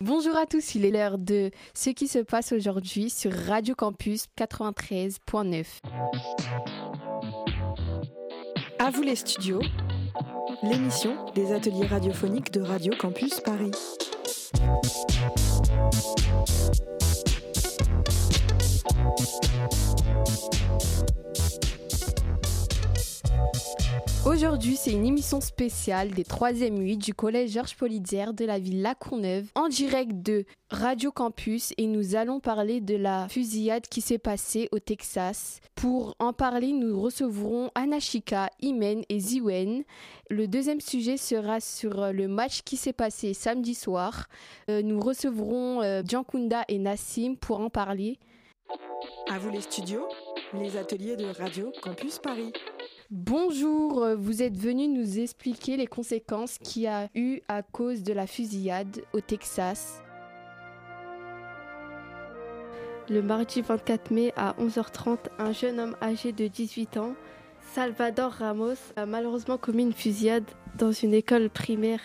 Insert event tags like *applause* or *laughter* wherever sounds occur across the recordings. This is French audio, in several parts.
Bonjour à tous, il est l'heure de ce qui se passe aujourd'hui sur Radio Campus 93.9. À vous les studios, l'émission des ateliers radiophoniques de Radio Campus Paris. Aujourd'hui, c'est une émission spéciale des 3e 8 du collège Georges Polidière de la ville La Courneuve en direct de Radio Campus et nous allons parler de la fusillade qui s'est passée au Texas. Pour en parler, nous recevrons Anashika, Imen et Ziwen. Le deuxième sujet sera sur le match qui s'est passé samedi soir. Euh, nous recevrons euh, Kunda et Nassim pour en parler. À vous les studios, les ateliers de Radio Campus Paris. Bonjour, euh, vous êtes venu nous expliquer les conséquences qu'il y a eu à cause de la fusillade au Texas. Le mardi 24 mai à 11h30, un jeune homme âgé de 18 ans, Salvador Ramos, a malheureusement commis une fusillade dans une école primaire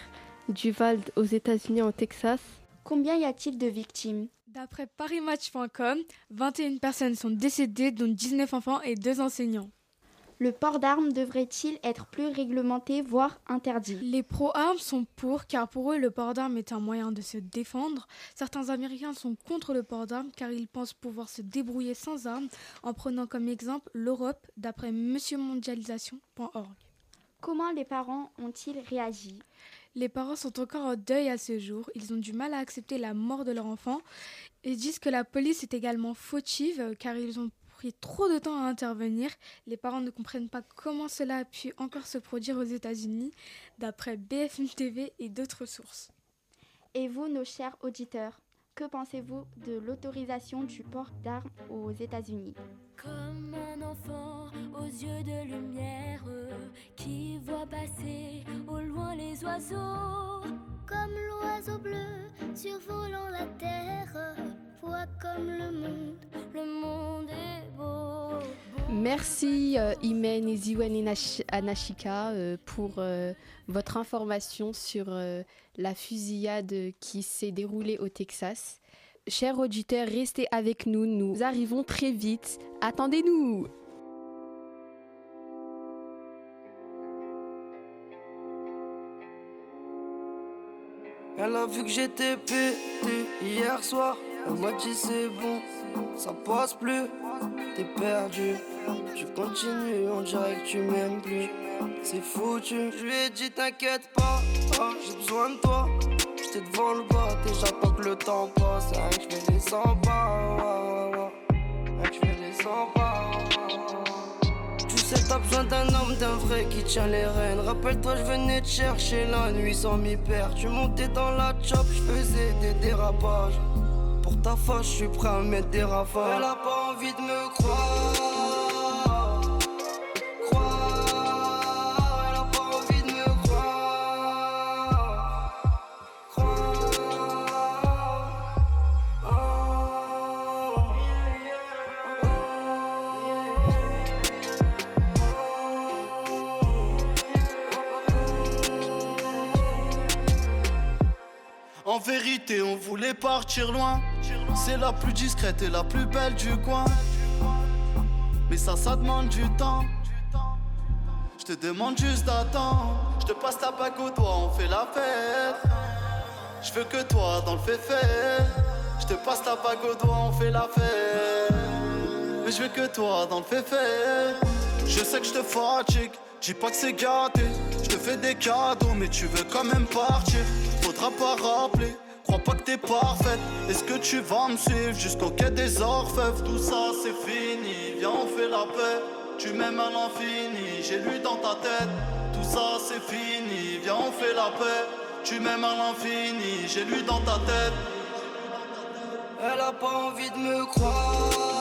du Val aux États-Unis en Texas. Combien y a-t-il de victimes? D'après ParisMatch.com, 21 personnes sont décédées, dont 19 enfants et 2 enseignants. Le port d'armes devrait-il être plus réglementé, voire interdit? Les pro-armes sont pour, car pour eux, le port d'armes est un moyen de se défendre. Certains Américains sont contre le port d'armes, car ils pensent pouvoir se débrouiller sans armes, en prenant comme exemple l'Europe, d'après monsieurmondialisation.org. Comment les parents ont-ils réagi? Les parents sont encore en deuil à ce jour. Ils ont du mal à accepter la mort de leur enfant et disent que la police est également fautive, car ils ont pris trop de temps à intervenir. Les parents ne comprennent pas comment cela a pu encore se produire aux États-Unis, d'après BFM TV et d'autres sources. Et vous, nos chers auditeurs, que pensez-vous de l'autorisation du port d'armes aux États-Unis? Comme un enfant aux yeux de lumière qui voit passer au loin les oiseaux. Comme l'oiseau bleu survolant la terre. Merci euh, Imen et Ziwen Anashika euh, pour euh, votre information sur euh, la fusillade qui s'est déroulée au Texas. Chers auditeurs, restez avec nous, nous arrivons très vite. Attendez-nous Elle a vu que j'étais pété hier soir. Elle m'a dit c'est bon, ça passe plus. T'es perdu, tu continues, on dirait que tu m'aimes plus. C'est foutu, je lui ai dit t'inquiète pas, ah, j'ai besoin de toi. J'étais devant le bas, déjà pas que le temps passe. Que je fais les 100 pas, ouais, ouais, que je fais les 100 pas. T'as besoin d'un homme, d'un vrai qui tient les rênes. Rappelle-toi, je venais te chercher la nuit sans m'y perdre. Tu montais dans la chop, je faisais des dérapages. Pour ta face, je suis prêt à mettre des rafales. Elle a pas envie de me croire. On voulait partir loin. C'est la plus discrète et la plus belle du coin. Mais ça, ça demande du temps. Je te demande juste d'attendre. Je te passe ta bague au doigt, on fait la fête. Je veux que toi dans le fait. Je te passe ta bague au doigt, on fait la fête. Mais je veux que toi dans le fait. Je sais que je te fatigue. Dis pas que c'est gâté. Je te fais des cadeaux, mais tu veux quand même partir. Faudra pas rappeler. Crois pas que t'es parfaite. Est-ce que tu vas me suivre jusqu'au quai des orfèvres? Tout ça c'est fini. Viens, on fait la paix. Tu m'aimes à l'infini. J'ai lu dans ta tête. Tout ça c'est fini. Viens, on fait la paix. Tu m'aimes à l'infini. J'ai lu dans ta tête. Elle a pas envie de me croire.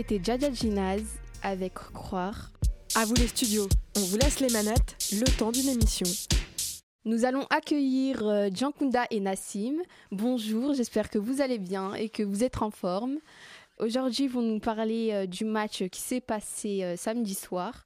C'était Jaja Ginaz avec Croire. À vous les studios, on vous laisse les manettes, le temps d'une émission. Nous allons accueillir euh, Jankunda et Nassim. Bonjour, j'espère que vous allez bien et que vous êtes en forme. Aujourd'hui, ils vont nous parler euh, du match qui s'est passé euh, samedi soir.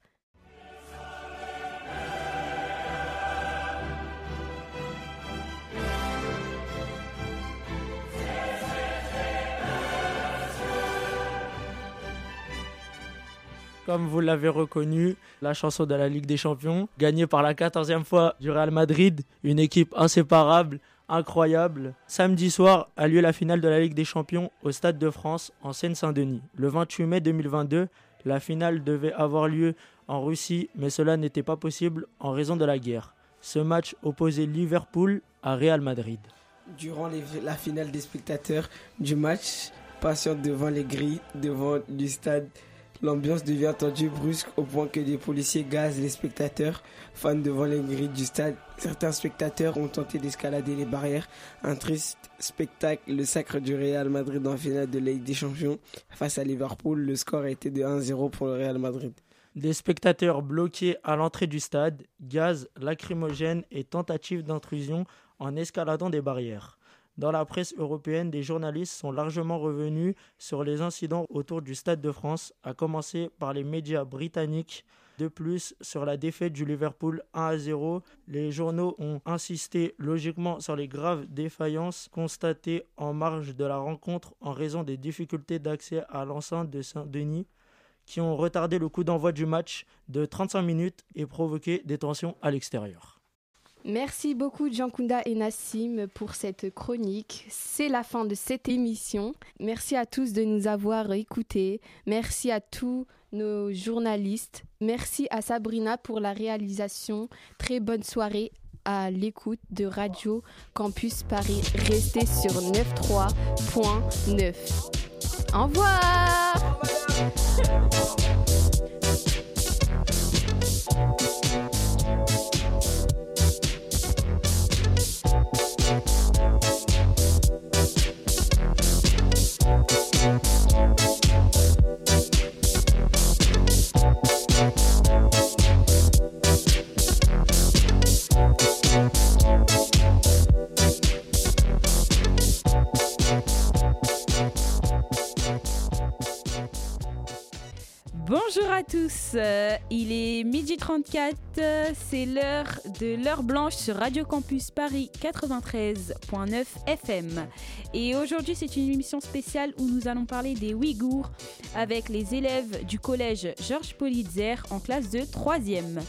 Comme vous l'avez reconnu, la chanson de la Ligue des Champions, gagnée par la 14e fois du Real Madrid, une équipe inséparable, incroyable. Samedi soir a lieu la finale de la Ligue des Champions au Stade de France en Seine-Saint-Denis. Le 28 mai 2022, la finale devait avoir lieu en Russie, mais cela n'était pas possible en raison de la guerre. Ce match opposait Liverpool à Real Madrid. Durant la finale des spectateurs du match, patientent devant les grilles, devant du stade, l'ambiance devient tendue brusque au point que des policiers gazent les spectateurs, fans devant les grilles du stade. Certains spectateurs ont tenté d'escalader les barrières. Un triste spectacle, le sacre du Real Madrid en finale de Ligue des Champions face à Liverpool. Le score été de 1-0 pour le Real Madrid. Des spectateurs bloqués à l'entrée du stade, gaz lacrymogènes et tentatives d'intrusion en escaladant des barrières. Dans la presse européenne, des journalistes sont largement revenus sur les incidents autour du Stade de France, à commencer par les médias britanniques. De plus, sur la défaite du Liverpool 1 à 0, les journaux ont insisté logiquement sur les graves défaillances constatées en marge de la rencontre en raison des difficultés d'accès à l'enceinte de Saint-Denis qui ont retardé le coup d'envoi du match de 35 minutes et provoqué des tensions à l'extérieur. Merci beaucoup Jankunda et Nassim pour cette chronique. C'est la fin de cette émission. Merci à tous de nous avoir écoutés. Merci à tous nos journalistes. Merci à Sabrina pour la réalisation. Très bonne soirée à l'écoute de Radio Campus Paris. Restez sur 93.9. Au revoir *laughs* Bonjour tous, euh, il est midi 34, euh, c'est l'heure de l'heure blanche sur Radio Campus Paris 93.9 FM. Et aujourd'hui c'est une émission spéciale où nous allons parler des Ouïghours avec les élèves du collège Georges Politzer en classe de 3e.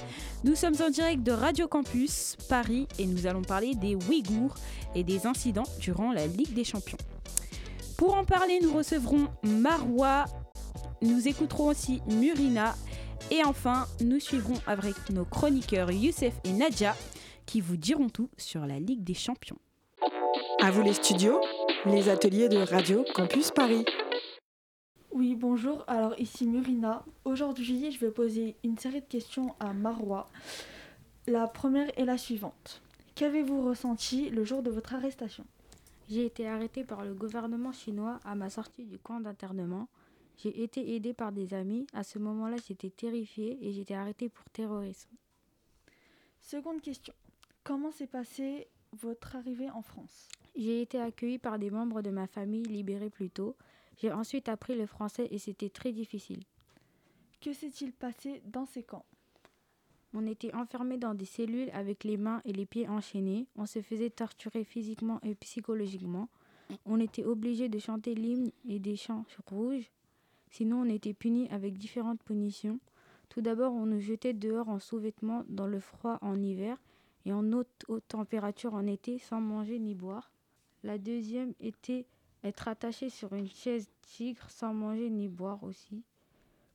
Nous sommes en direct de Radio Campus Paris et nous allons parler des Ouïghours et des incidents durant la Ligue des Champions. Pour en parler, nous recevrons Marois nous écouterons aussi Murina et enfin nous suivrons avec nos chroniqueurs Youssef et Nadja qui vous diront tout sur la Ligue des Champions. À vous les studios, les ateliers de Radio Campus Paris. Oui, bonjour. Alors ici Murina. Aujourd'hui, je vais poser une série de questions à Marois. La première est la suivante. Qu'avez-vous ressenti le jour de votre arrestation? J'ai été arrêté par le gouvernement chinois à ma sortie du camp d'internement. J'ai été aidé par des amis. À ce moment-là, j'étais terrifiée et j'étais arrêté pour terrorisme. Seconde question. Comment s'est passée votre arrivée en France? J'ai été accueilli par des membres de ma famille libérés plus tôt. J'ai ensuite appris le français et c'était très difficile. Que s'est-il passé dans ces camps? On était enfermés dans des cellules avec les mains et les pieds enchaînés. On se faisait torturer physiquement et psychologiquement. On était obligé de chanter l'hymne et des chants rouges. Sinon, on était puni avec différentes punitions. Tout d'abord, on nous jetait dehors en sous-vêtements dans le froid en hiver et en haute, haute température en été sans manger ni boire. La deuxième était être attaché sur une chaise tigre sans manger ni boire aussi.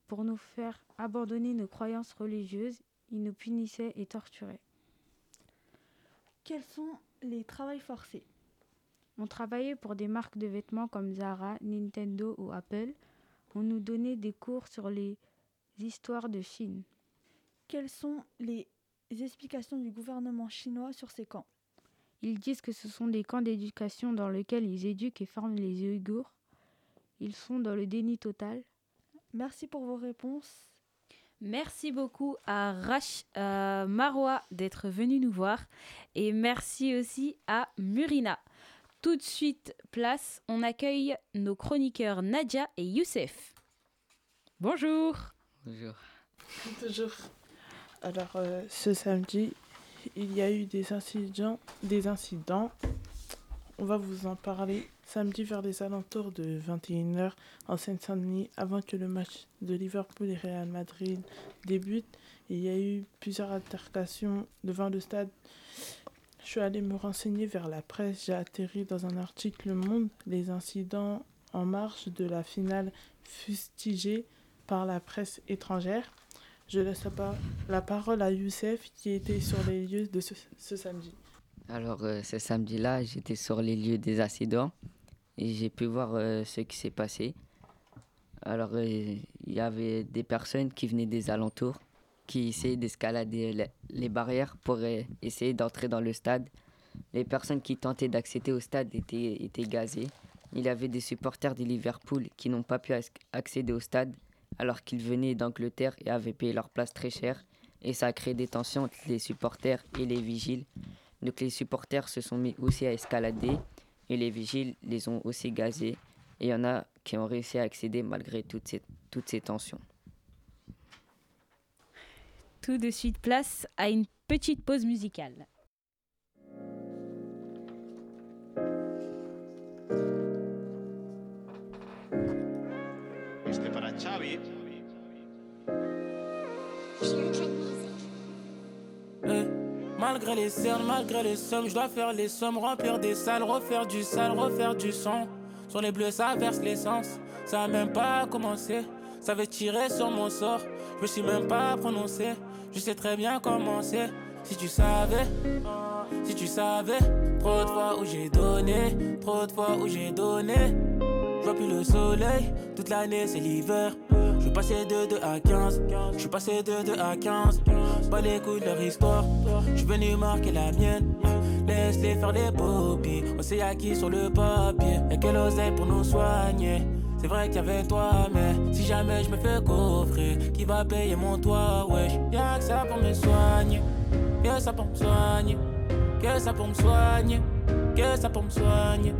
Pour nous faire abandonner nos croyances religieuses, ils nous punissaient et torturaient. Quels sont les travails forcés? On travaillait pour des marques de vêtements comme Zara, Nintendo ou Apple. On nous donnait des cours sur les histoires de Chine. Quelles sont les explications du gouvernement chinois sur ces camps? Ils disent que ce sont des camps d'éducation dans lesquels ils éduquent et forment les Ouïghours. Ils sont dans le déni total. Merci pour vos réponses. Merci beaucoup à Rach euh, Marois d'être venu nous voir et merci aussi à Murina. Tout de suite, place, on accueille nos chroniqueurs Nadia et Youssef. Bonjour. Bonjour. Bonjour. Alors, euh, ce samedi, il y a eu des incidents, des incidents. On va vous en parler samedi vers les alentours de 21h en Seine-Saint-Denis, avant que le match de Liverpool et Real Madrid débute. Il y a eu plusieurs altercations devant le stade. Je suis allé me renseigner vers la presse. J'ai atterri dans un article Le Monde. Les incidents en marge de la finale fustigés par la presse étrangère. Je laisse la, parole à Youssef qui était sur les lieux de ce, ce samedi. Alors, euh, ce samedi-là, j'étais sur les lieux des accidents et j'ai pu voir euh, ce qui s'est passé. Alors, euh, il y avait des personnes qui venaient des alentours, qui essayaient d'escalader les, barrières pour euh, essayer d'entrer dans le stade. Les personnes qui tentaient d'accéder au stade étaient, gazées. Il y avait des supporters de Liverpool qui n'ont pas pu ac- accéder au stade alors qu'ils venaient d'Angleterre et avaient payé leur place très cher. Et ça a créé des tensions entre les supporters et les vigiles. Donc les supporters se sont mis aussi à escalader et les vigiles les ont aussi gazés. Et il y en a qui ont réussi à accéder malgré toutes ces tensions. Tout de suite, place à une petite pause musicale. Este para Xavi. Eh, Malgré les cernes, malgré les sommes, je dois faire les sommes, remplir des salles, refaire du sale, refaire du son. Sur les bleus, ça verse l'essence. Ça a même pas commencé. Ça veut tirer sur mon sort. Je me suis même pas prononcé. Je sais très bien comment c'est. Si tu savais, si tu savais, trop de fois où j'ai donné, trop de fois où j'ai donné. Je vois plus le soleil, toute l'année c'est l'hiver. Je suis passé de 2 à 15, je suis passé de 2 à 15. Pas les couilles de leur histoire, je suis venu marquer la mienne. Laisse-les faire les poppies, on s'est acquis sur le papier. Y'a quelle oseille pour nous soigner. C'est vrai qu'il y avait toi, mais si jamais je me fais coffrer, qui va payer mon toit, wesh? Y'a que ça pour me soigner, que ça pour me soigner, que ça pour me soigner, que ça pour me soigner.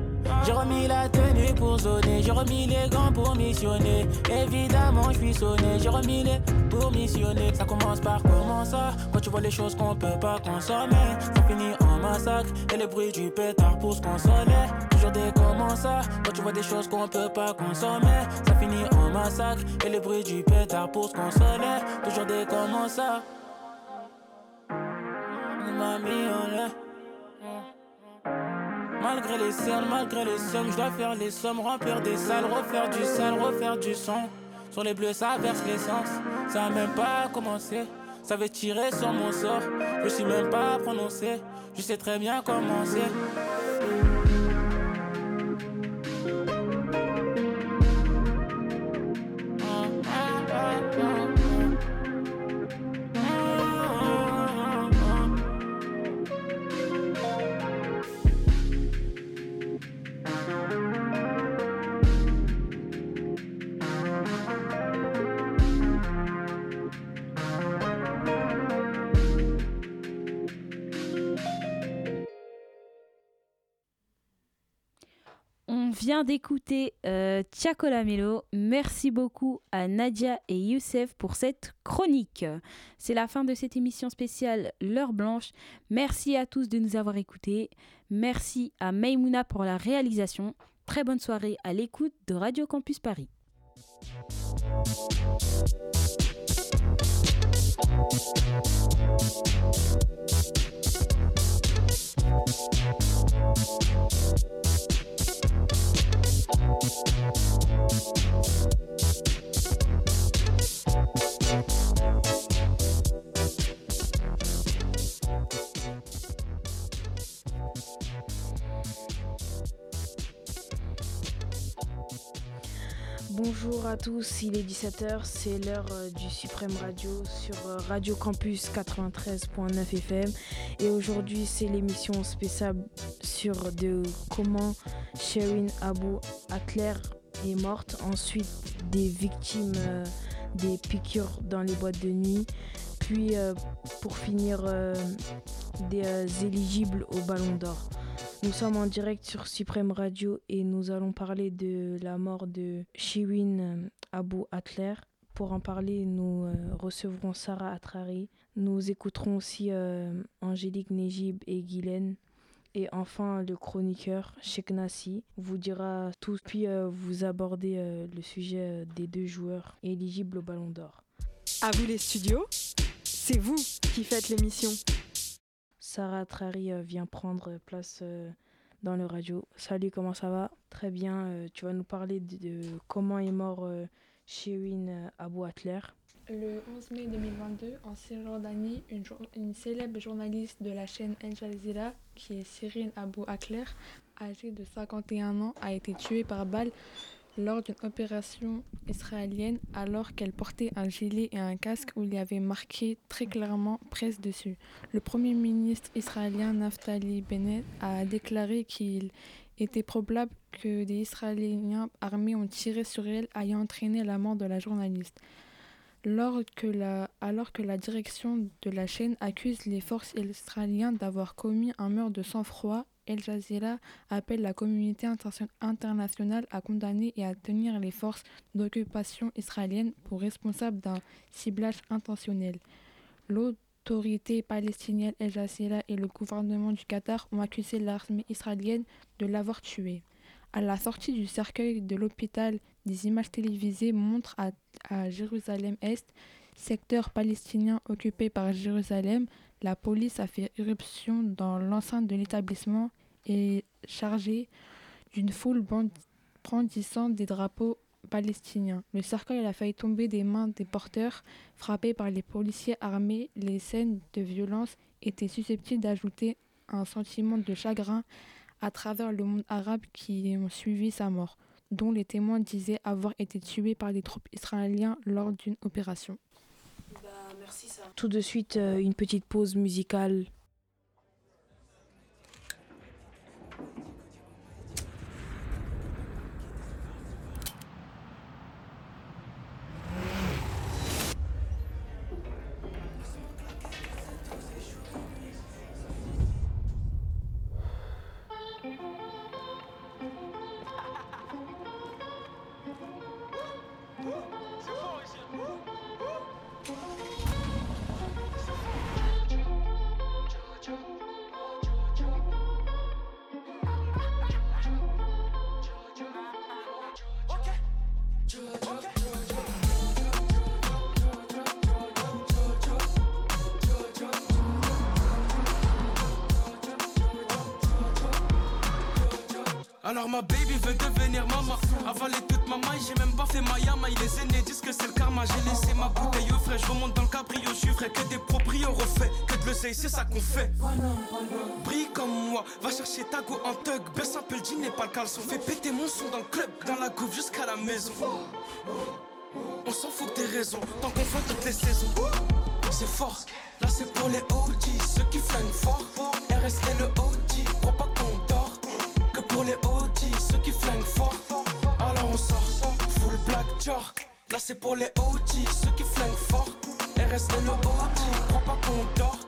J'ai remis la tenue pour zoner, j'ai remis les gants pour missionner. Évidemment, je suis sonné, j'ai remis les pour missionner. Ça commence par comment ça Quand tu vois les choses qu'on peut pas consommer, ça finit en Et le bruit du pétard pour se consoler. Toujours des comment Quand tu vois des choses qu'on peut pas consommer, ça finit en massacre. Et le bruit du pétard pour se consoler. Toujours des comment ça On m'a mis en l'air. Malgré les cernes, malgré les sommes, je dois faire les sommes, remplir des salles, refaire du sale, refaire du son. Sur les bleus, ça verse l'essence. Ça a même pas commencé. Ça veut tirer sur mon sort. Je suis même pas prononcé. Je sais très bien comment c'est. Vient d'écouter euh, Lamelo. Merci beaucoup à Nadia et Youssef pour cette chronique. C'est la fin de cette émission spéciale L'heure blanche. Merci à tous de nous avoir écoutés. Merci à Maimouna pour la réalisation. Très bonne soirée à l'écoute de Radio Campus Paris. Thank Bonjour à tous, il est 17h, c'est l'heure euh, du Suprême Radio sur euh, Radio Campus 93.9 FM et aujourd'hui c'est l'émission spéciale sur de comment Sherin Abou Atler est morte, ensuite des victimes euh, des piqûres dans les boîtes de nuit, puis pour finir des éligibles au Ballon d'Or. Nous sommes en direct sur Suprême Radio et nous allons parler de la mort de Shirin euh, Abou Atler. Pour en parler, nous euh, recevrons Sarah Atrari. Nous écouterons aussi euh, Angélique Nejib et Guylaine. Et enfin, le chroniqueur Sheikh Nassi vous dira tout, puis vous abordez le sujet des deux joueurs éligibles au Ballon d'Or. À vous les studios, c'est vous qui faites l'émission. Sarah Trari euh, vient prendre place euh, dans le radio. Salut, comment ça va? Très bien. Euh, tu vas nous parler de, comment est mort Shirin Abou Atler. Le 11 mai 2022, en Cisjordanie, une, une, célèbre journaliste de la chaîne Al Jazeera, qui est Shirin Abou Atler, âgée de 51 ans, a été tuée par balle lors d'une opération israélienne alors qu'elle portait un gilet et un casque où il y avait marqué très clairement presse dessus. Le premier ministre israélien Naftali Bennett a déclaré qu'il était probable que des Israéliens armés ont tiré sur elle ayant entraîné la mort de la journaliste. alors que la direction de la chaîne accuse les forces israéliennes d'avoir commis un meurtre de sang-froid El Jazeera appelle la communauté internationale à condamner et à tenir les forces d'occupation israéliennes pour responsables d'un ciblage intentionnel. L'autorité palestinienne El Jazeera et le gouvernement du Qatar ont accusé l'armée israélienne de l'avoir tué. À la sortie du cercueil de l'hôpital, des images télévisées montrent à, à Jérusalem-Est, secteur palestinien occupé par Jérusalem, la police a fait irruption dans l'enceinte de l'établissement et chargée d'une foule brandissant des drapeaux palestiniens. Le cercueil a failli tomber des mains des porteurs frappés par les policiers armés. Les scènes de violence étaient susceptibles d'ajouter un sentiment de chagrin à travers le monde arabe qui ont suivi sa mort, dont les témoins disaient avoir été tués par des troupes israéliennes lors d'une opération. Tout de suite, euh, une petite pause musicale ma baby veut devenir maman. Avaler toute ma maille, j'ai même pas fait ma yama. Les aînés disent que c'est le karma. J'ai laissé ma bouteille au frais, je remonte dans le cabrio. Je suis frais, que des proprios refaits Que de l'oseille, c'est ça qu'on fait. Brille comme moi, va chercher ta go en tug Baisse un peu le jean et pas le caleçon. Fais péter mon son dans le club Dans la coupe jusqu'à la maison. On s'en fout des raisons Tant qu'on fait toutes les saisons. C'est fort, là c'est pour les OG Ceux qui flinguent fort. RST le OG, crois pas qu'on dort. Que pour les OG ceux qui flinguent fort. Alors on sort, full black jar. Là c'est pour les OG, ceux qui flinguent fort. RST le OG, crois pas qu'on dort.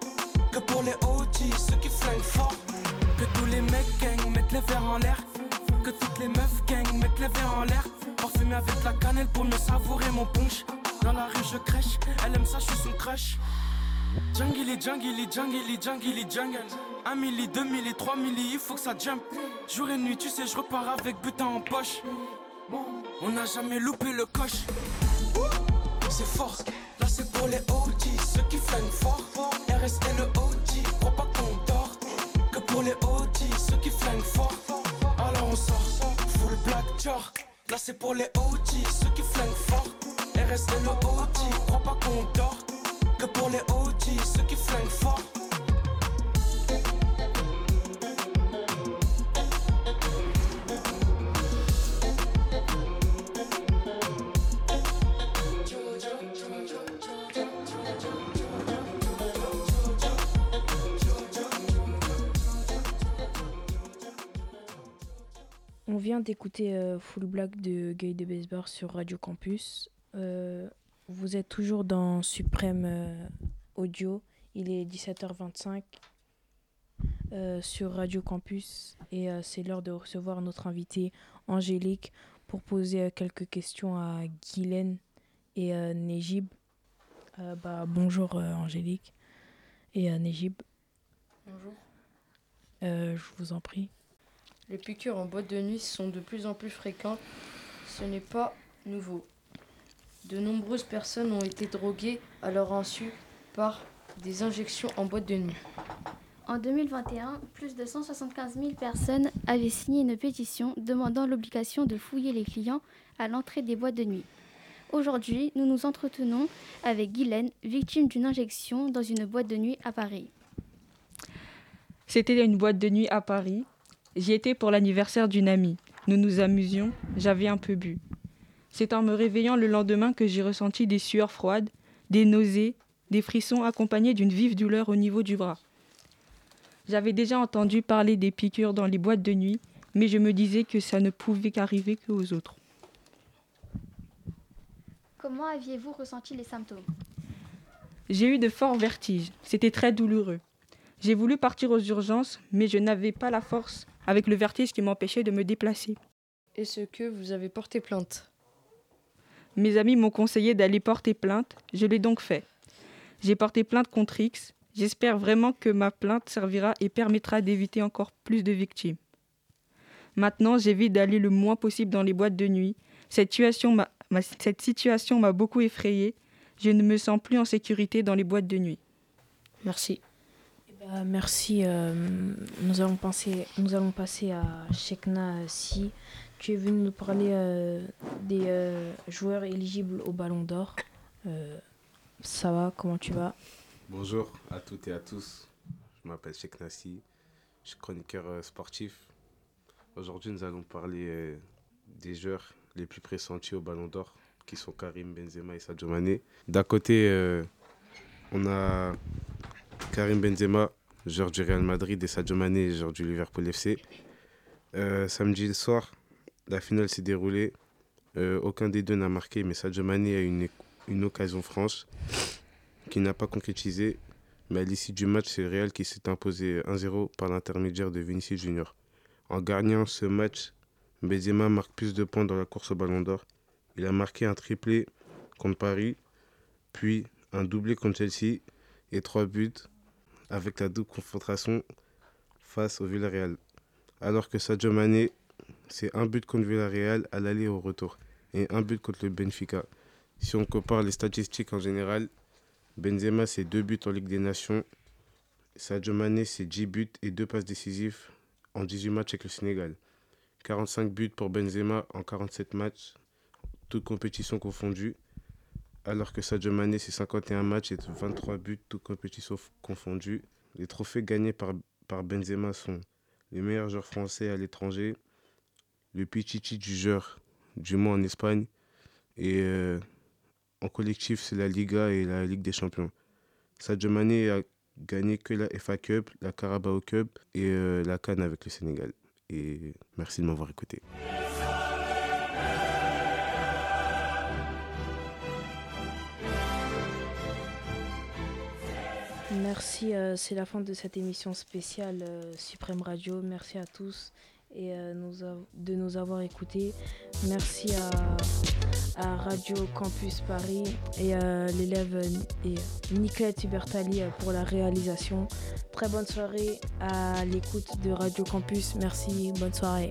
Que pour les OG, ceux qui flinguent fort. Que tous les mecs gang mettent les verres en l'air. que toutes les meufs gang mettent les verres en l'air. Parfumé avec la cannelle pour mieux savourer mon punch. Dans la rue je crèche, elle aime ça, je suis son crush. Jungly, jungly, jungly, jungly, jungle. Un milli, deux milli, trois milli, il faut que ça jump. Jour et nuit, tu sais, je repars avec butin en poche. On n'a jamais loupé le coche. C'est fort, là c'est pour les OG, ceux qui flinguent fort. RST le OG, crois pas qu'on dort. Que pour les OG, ceux qui flinguent fort. Alors on sort, full black jar. Là c'est pour les OG, ceux qui flinguent fort. RST le OG, crois pas. Pour les OG, ceux qui flinguent fort. On vient d'écouter euh, Full Black de Gay de Baseball sur Radio Campus. Euh, vous êtes toujours dans Suprême euh, Audio. Il est 17h25 euh, sur Radio Campus et euh, c'est l'heure de recevoir notre invitée Angélique pour poser quelques questions à Guylaine et Nejib. Bah, bonjour Angélique et Nejib. Bonjour. Je vous en prie. Les piqûres en boîte de nuit sont de plus en plus fréquentes. Ce n'est pas nouveau. De nombreuses personnes ont été droguées à leur insu par des injections en boîte de nuit. En 2021, plus de 175 000 personnes avaient signé une pétition demandant l'obligation de fouiller les clients à l'entrée des boîtes de nuit. Aujourd'hui, nous nous entretenons avec Guylaine, victime d'une injection dans une boîte de nuit à Paris. C'était une boîte de nuit à Paris. J'y étais pour l'anniversaire d'une amie. Nous nous amusions, j'avais un peu bu. C'est en me réveillant le lendemain que j'ai ressenti des sueurs froides, des nausées, des frissons accompagnés d'une vive douleur au niveau du bras. J'avais déjà entendu parler des piqûres dans les boîtes de nuit, mais je me disais que ça ne pouvait qu'arriver qu'aux autres. Comment aviez-vous ressenti les symptômes? J'ai eu de forts vertiges, c'était très douloureux. J'ai voulu partir aux urgences, mais je n'avais pas la force avec le vertige qui m'empêchait de me déplacer. Est-ce que vous avez porté plainte? Mes amis m'ont conseillé d'aller porter plainte, je l'ai donc fait. J'ai porté plainte contre X. J'espère vraiment que ma plainte servira et permettra d'éviter encore plus de victimes. Maintenant, j'évite d'aller le moins possible dans les boîtes de nuit. Cette situation m'a, beaucoup effrayée. Je ne me sens plus en sécurité dans les boîtes de nuit. Merci. Bah, merci. euh, nous, allons passer, nous allons passer à Shekna euh, Si. Tu es venu nous parler euh, des euh, joueurs éligibles au Ballon d'Or. Euh, ça va Comment tu vas? Bonjour à toutes et à tous. Je m'appelle Sheikh Nassi. Je suis chroniqueur euh, sportif. Aujourd'hui, nous allons parler euh, des joueurs les plus pressentis au Ballon d'Or, qui sont Karim Benzema et Sadio Mané. D'un côté, euh, on a Karim Benzema, joueur du Real Madrid, et Sadio Mané, joueur du Liverpool FC. Euh, samedi soir, la finale s'est déroulée. Euh, aucun des deux n'a marqué, mais Sadio Mané a eu une, une occasion franche qui n'a pas concrétisé. Mais à l'issue du match, c'est le Real qui s'est imposé 1-0 par l'intermédiaire de Vinicius Junior. En gagnant ce match, Benzema marque plus de points dans la course au Ballon d'Or. Il a marqué un triplé contre Paris, puis un doublé contre Chelsea et trois buts avec la double confrontation face au Villarreal. Alors que Sadio Mané, c'est un but contre Villarreal à l'aller et au retour et un but contre le Benfica. Si on compare les statistiques en général, Benzema c'est deux buts en Ligue des Nations, Sadio Mané c'est 10 buts et deux passes décisives en 18 matchs avec le Sénégal. 45 buts pour Benzema en 47 matchs, toutes compétitions confondues, alors que Sadio Mané c'est 51 matchs et 23 buts, toutes compétitions f- confondues. Les trophées gagnés par, par Benzema sont les meilleurs joueurs français à l'étranger, le Pichichi du joueur du mois en Espagne et euh, en collectif c'est la Liga et la Ligue des Champions. Sadio Mané a gagné que la FA Cup, la Carabao Cup et euh, la Cannes avec le Sénégal. Merci de m'avoir écouté. Merci, euh, c'est la fin de cette émission spéciale euh, Suprême Radio. Merci à tous et de nous avoir écoutés. Merci à, Radio Campus Paris et à l'élève Nicolette Hubertali pour la réalisation. Très bonne soirée à l'écoute de Radio Campus. Merci, bonne soirée.